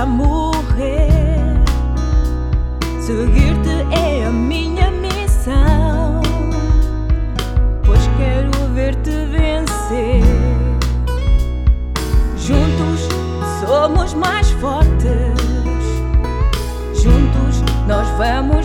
A morrer. Seguir-te é a minha missão, pois quero ver-te vencer. Juntos somos mais fortes, juntos nós vamos.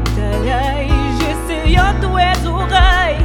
grita-lhe: eu, tu és o rei.